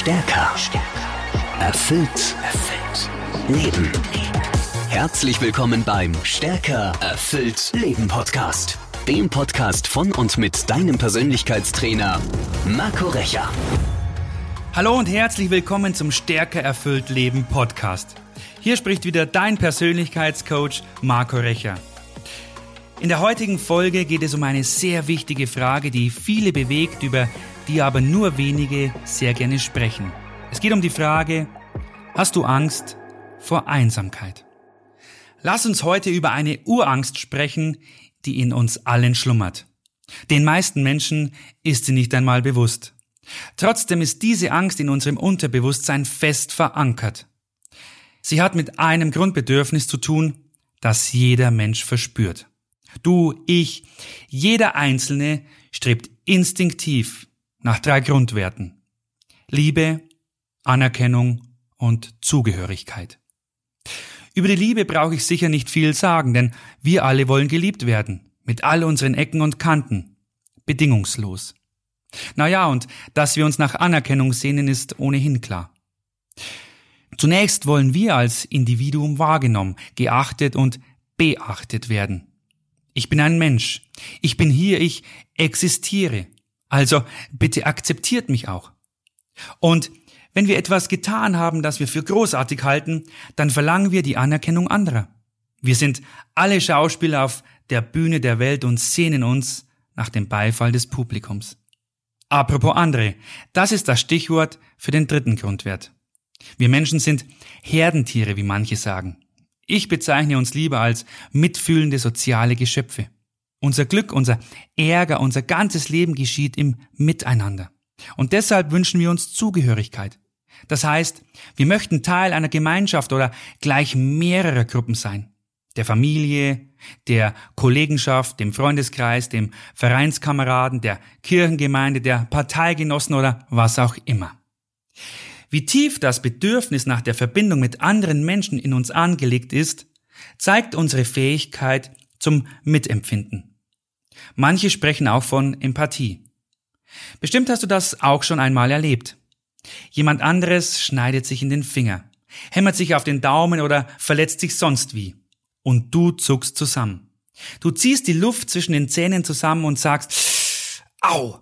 Stärker. Erfüllt. Erfüllt. Leben. Herzlich willkommen beim Stärker. Erfüllt. Leben Podcast. Dem Podcast von und mit deinem Persönlichkeitstrainer Marco Recher. Hallo und herzlich willkommen zum Stärker erfüllt Leben Podcast. Hier spricht wieder dein Persönlichkeitscoach Marco Recher. In der heutigen Folge geht es um eine sehr wichtige Frage, die viele bewegt, über die aber nur wenige sehr gerne sprechen. Es geht um die Frage, hast du Angst vor Einsamkeit? Lass uns heute über eine Urangst sprechen, die in uns allen schlummert. Den meisten Menschen ist sie nicht einmal bewusst. Trotzdem ist diese Angst in unserem Unterbewusstsein fest verankert. Sie hat mit einem Grundbedürfnis zu tun, das jeder Mensch verspürt. Du, ich, jeder Einzelne strebt instinktiv nach drei Grundwerten. Liebe, Anerkennung und Zugehörigkeit. Über die Liebe brauche ich sicher nicht viel sagen, denn wir alle wollen geliebt werden, mit all unseren Ecken und Kanten, bedingungslos. Naja, und dass wir uns nach Anerkennung sehnen, ist ohnehin klar. Zunächst wollen wir als Individuum wahrgenommen, geachtet und beachtet werden. Ich bin ein Mensch. Ich bin hier, ich existiere. Also bitte akzeptiert mich auch. Und wenn wir etwas getan haben, das wir für großartig halten, dann verlangen wir die Anerkennung anderer. Wir sind alle Schauspieler auf der Bühne der Welt und sehnen uns nach dem Beifall des Publikums. Apropos andere, das ist das Stichwort für den dritten Grundwert. Wir Menschen sind Herdentiere, wie manche sagen. Ich bezeichne uns lieber als mitfühlende soziale Geschöpfe. Unser Glück, unser Ärger, unser ganzes Leben geschieht im Miteinander. Und deshalb wünschen wir uns Zugehörigkeit. Das heißt, wir möchten Teil einer Gemeinschaft oder gleich mehrerer Gruppen sein. Der Familie, der Kollegenschaft, dem Freundeskreis, dem Vereinskameraden, der Kirchengemeinde, der Parteigenossen oder was auch immer. Wie tief das Bedürfnis nach der Verbindung mit anderen Menschen in uns angelegt ist, zeigt unsere Fähigkeit zum Mitempfinden. Manche sprechen auch von Empathie. Bestimmt hast du das auch schon einmal erlebt. Jemand anderes schneidet sich in den Finger, hämmert sich auf den Daumen oder verletzt sich sonst wie. Und du zuckst zusammen. Du ziehst die Luft zwischen den Zähnen zusammen und sagst, au,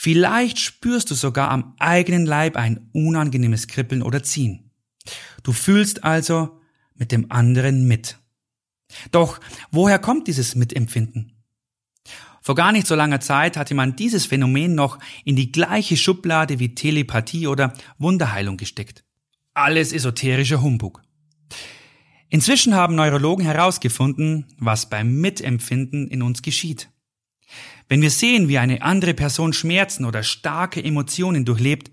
Vielleicht spürst du sogar am eigenen Leib ein unangenehmes Kribbeln oder Ziehen. Du fühlst also mit dem anderen mit. Doch woher kommt dieses Mitempfinden? Vor gar nicht so langer Zeit hatte man dieses Phänomen noch in die gleiche Schublade wie Telepathie oder Wunderheilung gesteckt. Alles esoterischer Humbug. Inzwischen haben Neurologen herausgefunden, was beim Mitempfinden in uns geschieht. Wenn wir sehen, wie eine andere Person Schmerzen oder starke Emotionen durchlebt,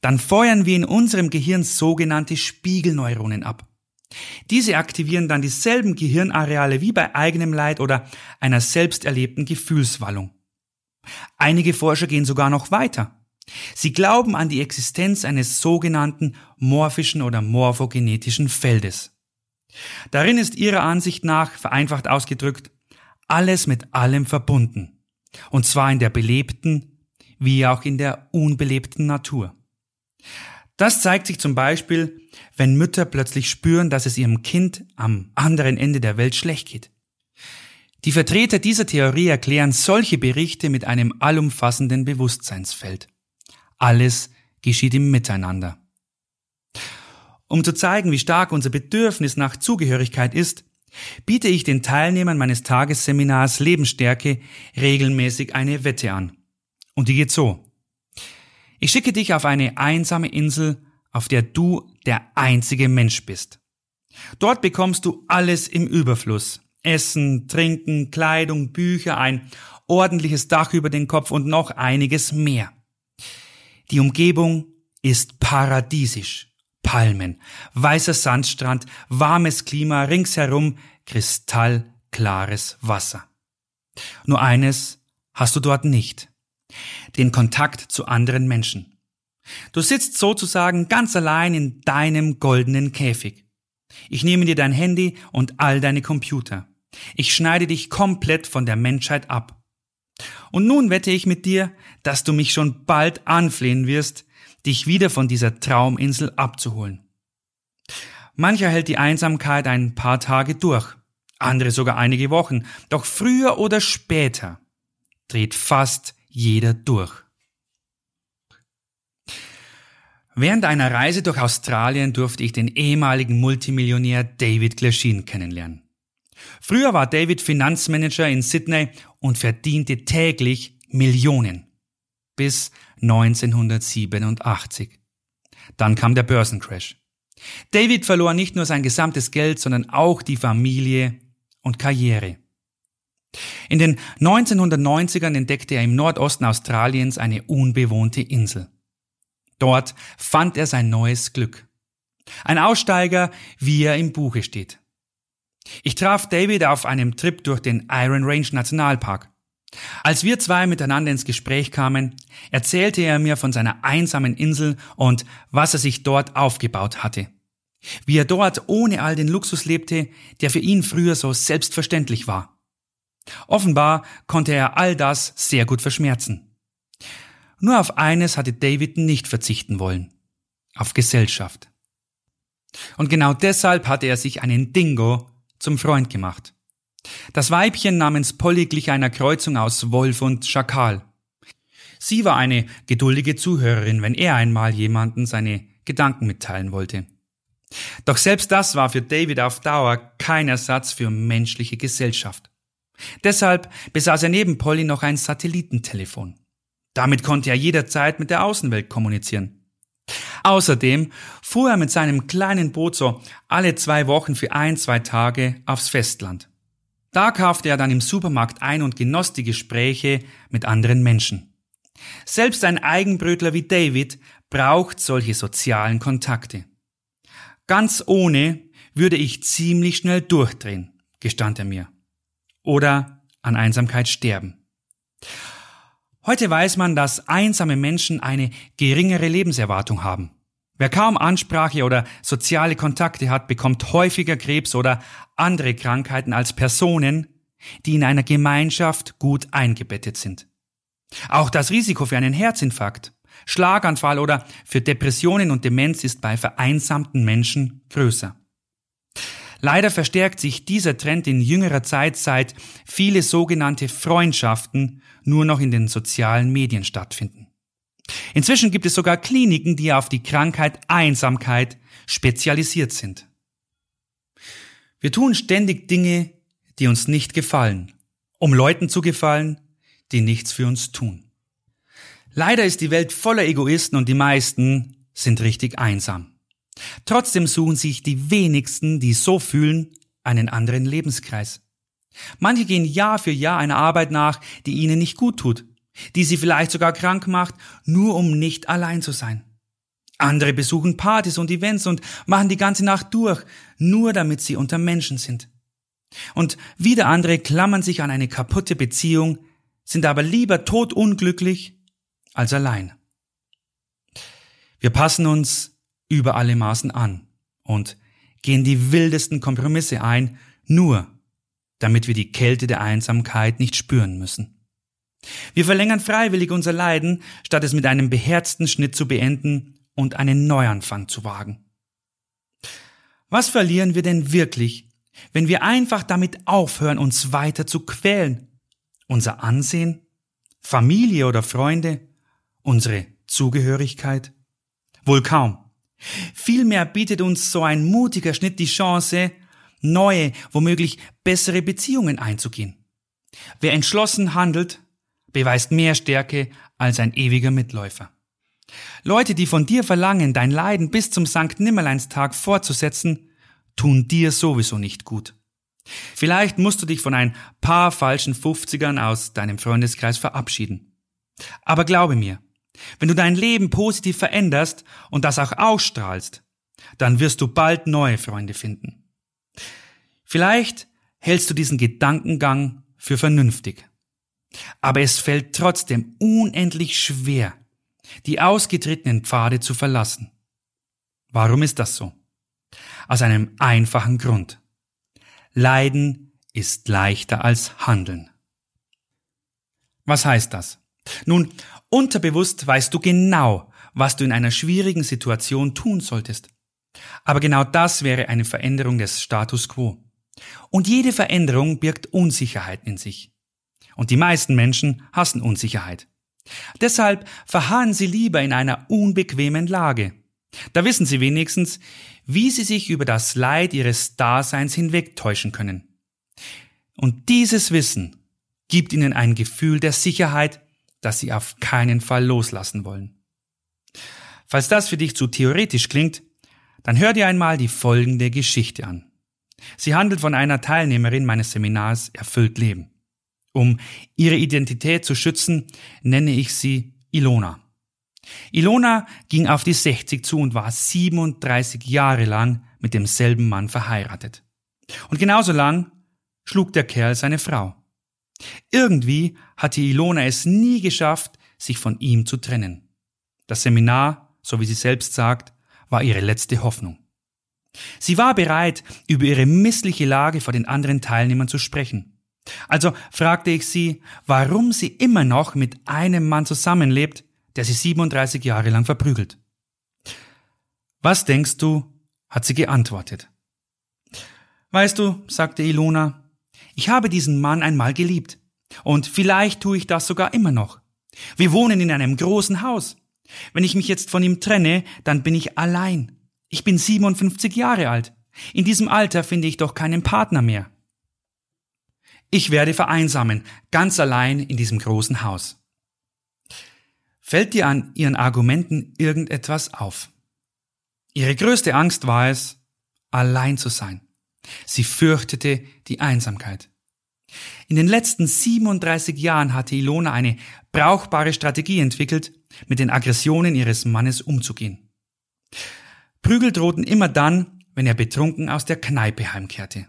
dann feuern wir in unserem Gehirn sogenannte Spiegelneuronen ab. Diese aktivieren dann dieselben Gehirnareale wie bei eigenem Leid oder einer selbst erlebten Gefühlswallung. Einige Forscher gehen sogar noch weiter. Sie glauben an die Existenz eines sogenannten morphischen oder morphogenetischen Feldes. Darin ist ihrer Ansicht nach, vereinfacht ausgedrückt, alles mit allem verbunden. Und zwar in der belebten wie auch in der unbelebten Natur. Das zeigt sich zum Beispiel, wenn Mütter plötzlich spüren, dass es ihrem Kind am anderen Ende der Welt schlecht geht. Die Vertreter dieser Theorie erklären solche Berichte mit einem allumfassenden Bewusstseinsfeld. Alles geschieht im Miteinander. Um zu zeigen, wie stark unser Bedürfnis nach Zugehörigkeit ist, biete ich den Teilnehmern meines Tagesseminars Lebensstärke regelmäßig eine Wette an. Und die geht so. Ich schicke dich auf eine einsame Insel, auf der du der einzige Mensch bist. Dort bekommst du alles im Überfluss. Essen, Trinken, Kleidung, Bücher, ein ordentliches Dach über den Kopf und noch einiges mehr. Die Umgebung ist paradiesisch. Palmen, weißer Sandstrand, warmes Klima, ringsherum kristallklares Wasser. Nur eines hast du dort nicht. Den Kontakt zu anderen Menschen. Du sitzt sozusagen ganz allein in deinem goldenen Käfig. Ich nehme dir dein Handy und all deine Computer. Ich schneide dich komplett von der Menschheit ab. Und nun wette ich mit dir, dass du mich schon bald anflehen wirst, dich wieder von dieser Trauminsel abzuholen. Mancher hält die Einsamkeit ein paar Tage durch, andere sogar einige Wochen, doch früher oder später dreht fast jeder durch. Während einer Reise durch Australien durfte ich den ehemaligen Multimillionär David Glasheen kennenlernen. Früher war David Finanzmanager in Sydney und verdiente täglich Millionen. Bis 1987. Dann kam der Börsencrash. David verlor nicht nur sein gesamtes Geld, sondern auch die Familie und Karriere. In den 1990ern entdeckte er im Nordosten Australiens eine unbewohnte Insel. Dort fand er sein neues Glück. Ein Aussteiger, wie er im Buche steht. Ich traf David auf einem Trip durch den Iron Range Nationalpark. Als wir zwei miteinander ins Gespräch kamen, erzählte er mir von seiner einsamen Insel und was er sich dort aufgebaut hatte. Wie er dort ohne all den Luxus lebte, der für ihn früher so selbstverständlich war. Offenbar konnte er all das sehr gut verschmerzen. Nur auf eines hatte David nicht verzichten wollen. Auf Gesellschaft. Und genau deshalb hatte er sich einen Dingo zum Freund gemacht. Das Weibchen namens Polly glich einer Kreuzung aus Wolf und Schakal. Sie war eine geduldige Zuhörerin, wenn er einmal jemanden seine Gedanken mitteilen wollte. Doch selbst das war für David auf Dauer kein Ersatz für menschliche Gesellschaft. Deshalb besaß er neben Polly noch ein Satellitentelefon. Damit konnte er jederzeit mit der Außenwelt kommunizieren. Außerdem fuhr er mit seinem kleinen Boot so alle zwei Wochen für ein, zwei Tage aufs Festland. Da kaufte er dann im Supermarkt ein und genoss die Gespräche mit anderen Menschen. Selbst ein Eigenbrötler wie David braucht solche sozialen Kontakte. Ganz ohne würde ich ziemlich schnell durchdrehen, gestand er mir. Oder an Einsamkeit sterben. Heute weiß man, dass einsame Menschen eine geringere Lebenserwartung haben. Wer kaum Ansprache oder soziale Kontakte hat, bekommt häufiger Krebs oder andere Krankheiten als Personen, die in einer Gemeinschaft gut eingebettet sind. Auch das Risiko für einen Herzinfarkt, Schlaganfall oder für Depressionen und Demenz ist bei vereinsamten Menschen größer. Leider verstärkt sich dieser Trend in jüngerer Zeit, seit viele sogenannte Freundschaften nur noch in den sozialen Medien stattfinden. Inzwischen gibt es sogar Kliniken, die auf die Krankheit Einsamkeit spezialisiert sind. Wir tun ständig Dinge, die uns nicht gefallen, um Leuten zu gefallen, die nichts für uns tun. Leider ist die Welt voller Egoisten und die meisten sind richtig einsam. Trotzdem suchen sich die wenigsten, die so fühlen, einen anderen Lebenskreis. Manche gehen Jahr für Jahr einer Arbeit nach, die ihnen nicht gut tut, die sie vielleicht sogar krank macht, nur um nicht allein zu sein. Andere besuchen Partys und Events und machen die ganze Nacht durch, nur damit sie unter Menschen sind. Und wieder andere klammern sich an eine kaputte Beziehung, sind aber lieber todunglücklich als allein. Wir passen uns über alle Maßen an und gehen die wildesten Kompromisse ein, nur damit wir die Kälte der Einsamkeit nicht spüren müssen. Wir verlängern freiwillig unser Leiden, statt es mit einem beherzten Schnitt zu beenden und einen Neuanfang zu wagen. Was verlieren wir denn wirklich, wenn wir einfach damit aufhören, uns weiter zu quälen? Unser Ansehen? Familie oder Freunde? Unsere Zugehörigkeit? Wohl kaum. Vielmehr bietet uns so ein mutiger Schnitt die Chance, neue, womöglich bessere Beziehungen einzugehen. Wer entschlossen handelt, beweist mehr Stärke als ein ewiger Mitläufer. Leute, die von dir verlangen, dein Leiden bis zum Sankt Nimmerleinstag fortzusetzen, tun dir sowieso nicht gut. Vielleicht musst du dich von ein paar falschen Fünfzigern aus deinem Freundeskreis verabschieden. Aber glaube mir, wenn du dein Leben positiv veränderst und das auch ausstrahlst, dann wirst du bald neue Freunde finden. Vielleicht hältst du diesen Gedankengang für vernünftig. Aber es fällt trotzdem unendlich schwer, die ausgetretenen Pfade zu verlassen. Warum ist das so? Aus einem einfachen Grund. Leiden ist leichter als Handeln. Was heißt das? Nun, unterbewusst weißt du genau, was du in einer schwierigen Situation tun solltest. Aber genau das wäre eine Veränderung des Status quo. Und jede Veränderung birgt Unsicherheit in sich. Und die meisten Menschen hassen Unsicherheit. Deshalb verharren sie lieber in einer unbequemen Lage. Da wissen sie wenigstens, wie sie sich über das Leid ihres Daseins hinwegtäuschen können. Und dieses Wissen gibt ihnen ein Gefühl der Sicherheit, das sie auf keinen Fall loslassen wollen. Falls das für dich zu theoretisch klingt, dann hör dir einmal die folgende Geschichte an. Sie handelt von einer Teilnehmerin meines Seminars Erfüllt Leben. Um ihre Identität zu schützen, nenne ich sie Ilona. Ilona ging auf die 60 zu und war 37 Jahre lang mit demselben Mann verheiratet. Und genauso lang schlug der Kerl seine Frau. Irgendwie hatte Ilona es nie geschafft, sich von ihm zu trennen. Das Seminar, so wie sie selbst sagt, war ihre letzte Hoffnung. Sie war bereit, über ihre missliche Lage vor den anderen Teilnehmern zu sprechen. Also fragte ich sie, warum sie immer noch mit einem Mann zusammenlebt, der sie 37 Jahre lang verprügelt. Was denkst du? hat sie geantwortet. Weißt du, sagte Ilona, ich habe diesen Mann einmal geliebt. Und vielleicht tue ich das sogar immer noch. Wir wohnen in einem großen Haus. Wenn ich mich jetzt von ihm trenne, dann bin ich allein. Ich bin 57 Jahre alt. In diesem Alter finde ich doch keinen Partner mehr. Ich werde vereinsamen, ganz allein in diesem großen Haus. Fällt dir an ihren Argumenten irgendetwas auf? Ihre größte Angst war es, allein zu sein. Sie fürchtete die Einsamkeit. In den letzten 37 Jahren hatte Ilona eine brauchbare Strategie entwickelt, mit den Aggressionen ihres Mannes umzugehen. Prügel drohten immer dann, wenn er betrunken aus der Kneipe heimkehrte.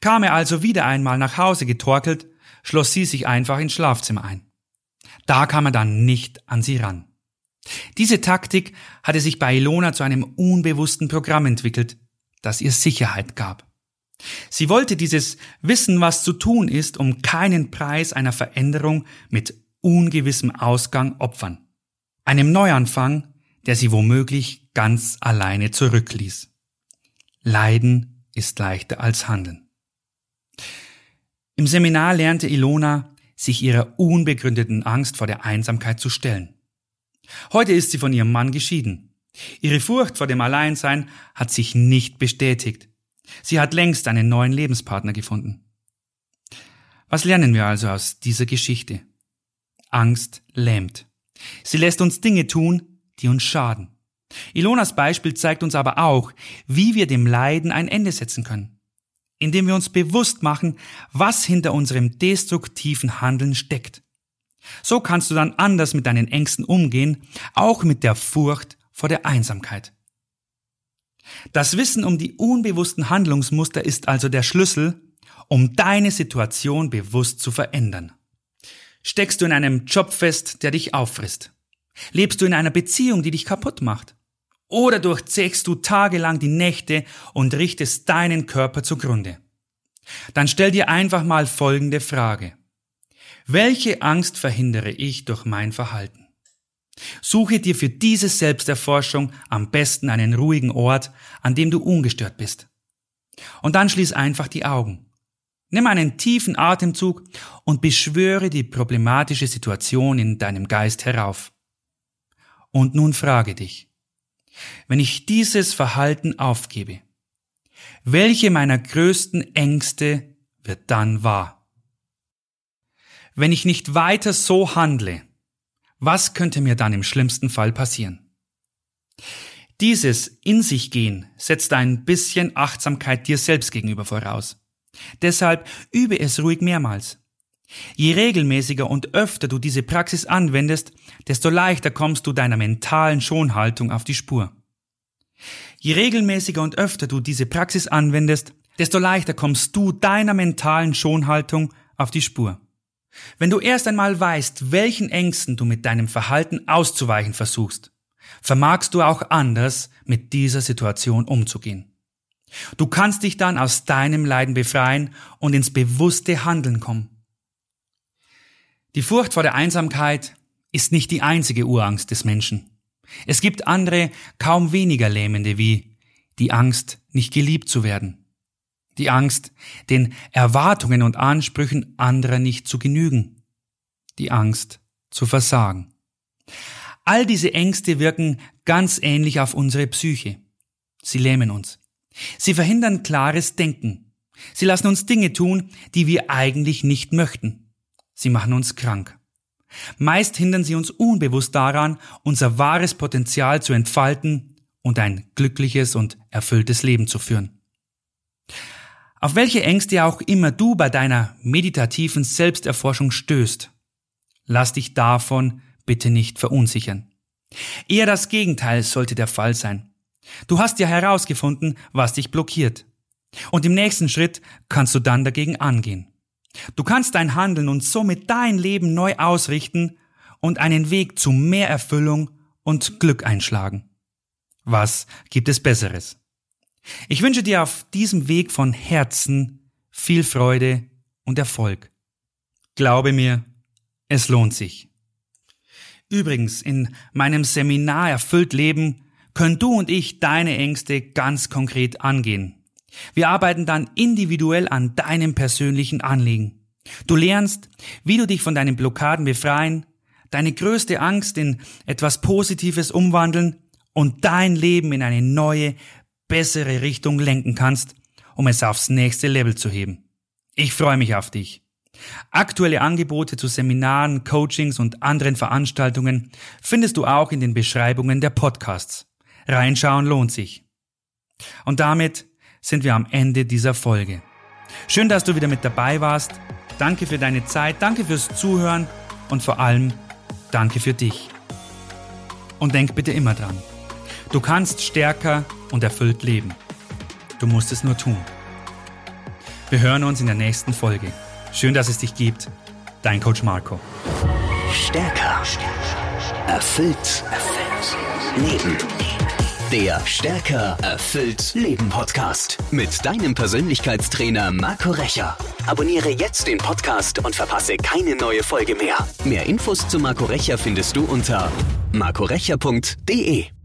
Kam er also wieder einmal nach Hause getorkelt, schloss sie sich einfach ins Schlafzimmer ein. Da kam er dann nicht an sie ran. Diese Taktik hatte sich bei Ilona zu einem unbewussten Programm entwickelt, das ihr Sicherheit gab. Sie wollte dieses Wissen, was zu tun ist, um keinen Preis einer Veränderung mit ungewissem Ausgang opfern. Einem Neuanfang, der sie womöglich ganz alleine zurückließ. Leiden ist leichter als Handeln. Im Seminar lernte Ilona, sich ihrer unbegründeten Angst vor der Einsamkeit zu stellen. Heute ist sie von ihrem Mann geschieden. Ihre Furcht vor dem Alleinsein hat sich nicht bestätigt. Sie hat längst einen neuen Lebenspartner gefunden. Was lernen wir also aus dieser Geschichte? Angst lähmt. Sie lässt uns Dinge tun, die uns schaden. Ilonas Beispiel zeigt uns aber auch, wie wir dem Leiden ein Ende setzen können, indem wir uns bewusst machen, was hinter unserem destruktiven Handeln steckt. So kannst du dann anders mit deinen Ängsten umgehen, auch mit der Furcht vor der Einsamkeit. Das Wissen um die unbewussten Handlungsmuster ist also der Schlüssel, um deine Situation bewusst zu verändern. Steckst du in einem Job fest, der dich auffrisst? Lebst du in einer Beziehung, die dich kaputt macht? Oder durchzechst du tagelang die Nächte und richtest deinen Körper zugrunde? Dann stell dir einfach mal folgende Frage. Welche Angst verhindere ich durch mein Verhalten? Suche dir für diese Selbsterforschung am besten einen ruhigen Ort, an dem du ungestört bist. Und dann schließ einfach die Augen. Nimm einen tiefen Atemzug und beschwöre die problematische Situation in deinem Geist herauf. Und nun frage dich, wenn ich dieses Verhalten aufgebe, welche meiner größten Ängste wird dann wahr? Wenn ich nicht weiter so handle, was könnte mir dann im schlimmsten Fall passieren? Dieses In sich gehen setzt ein bisschen Achtsamkeit dir selbst gegenüber voraus. Deshalb übe es ruhig mehrmals. Je regelmäßiger und öfter du diese Praxis anwendest, desto leichter kommst du deiner mentalen Schonhaltung auf die Spur. Je regelmäßiger und öfter du diese Praxis anwendest, desto leichter kommst du deiner mentalen Schonhaltung auf die Spur. Wenn du erst einmal weißt, welchen Ängsten du mit deinem Verhalten auszuweichen versuchst, vermagst du auch anders mit dieser Situation umzugehen. Du kannst dich dann aus deinem Leiden befreien und ins bewusste Handeln kommen. Die Furcht vor der Einsamkeit ist nicht die einzige Urangst des Menschen. Es gibt andere, kaum weniger lähmende wie die Angst, nicht geliebt zu werden. Die Angst, den Erwartungen und Ansprüchen anderer nicht zu genügen. Die Angst zu versagen. All diese Ängste wirken ganz ähnlich auf unsere Psyche. Sie lähmen uns. Sie verhindern klares Denken. Sie lassen uns Dinge tun, die wir eigentlich nicht möchten. Sie machen uns krank. Meist hindern sie uns unbewusst daran, unser wahres Potenzial zu entfalten und ein glückliches und erfülltes Leben zu führen. Auf welche Ängste auch immer du bei deiner meditativen Selbsterforschung stößt, lass dich davon bitte nicht verunsichern. Eher das Gegenteil sollte der Fall sein. Du hast ja herausgefunden, was dich blockiert. Und im nächsten Schritt kannst du dann dagegen angehen. Du kannst dein Handeln und somit dein Leben neu ausrichten und einen Weg zu mehr Erfüllung und Glück einschlagen. Was gibt es Besseres? Ich wünsche dir auf diesem Weg von Herzen viel Freude und Erfolg. Glaube mir, es lohnt sich. Übrigens, in meinem Seminar Erfüllt Leben können du und ich deine Ängste ganz konkret angehen. Wir arbeiten dann individuell an deinem persönlichen Anliegen. Du lernst, wie du dich von deinen Blockaden befreien, deine größte Angst in etwas Positives umwandeln und dein Leben in eine neue, bessere Richtung lenken kannst, um es aufs nächste Level zu heben. Ich freue mich auf dich. Aktuelle Angebote zu Seminaren, Coachings und anderen Veranstaltungen findest du auch in den Beschreibungen der Podcasts. Reinschauen lohnt sich. Und damit sind wir am Ende dieser Folge. Schön, dass du wieder mit dabei warst. Danke für deine Zeit, danke fürs Zuhören und vor allem danke für dich. Und denk bitte immer dran. Du kannst stärker und erfüllt leben. Du musst es nur tun. Wir hören uns in der nächsten Folge. Schön, dass es dich gibt. Dein Coach Marco. Stärker. Erfüllt. Erfüllt. Leben. Der Stärker erfüllt Leben Podcast mit deinem Persönlichkeitstrainer Marco Recher. Abonniere jetzt den Podcast und verpasse keine neue Folge mehr. Mehr Infos zu Marco Recher findest du unter marcorecher.de.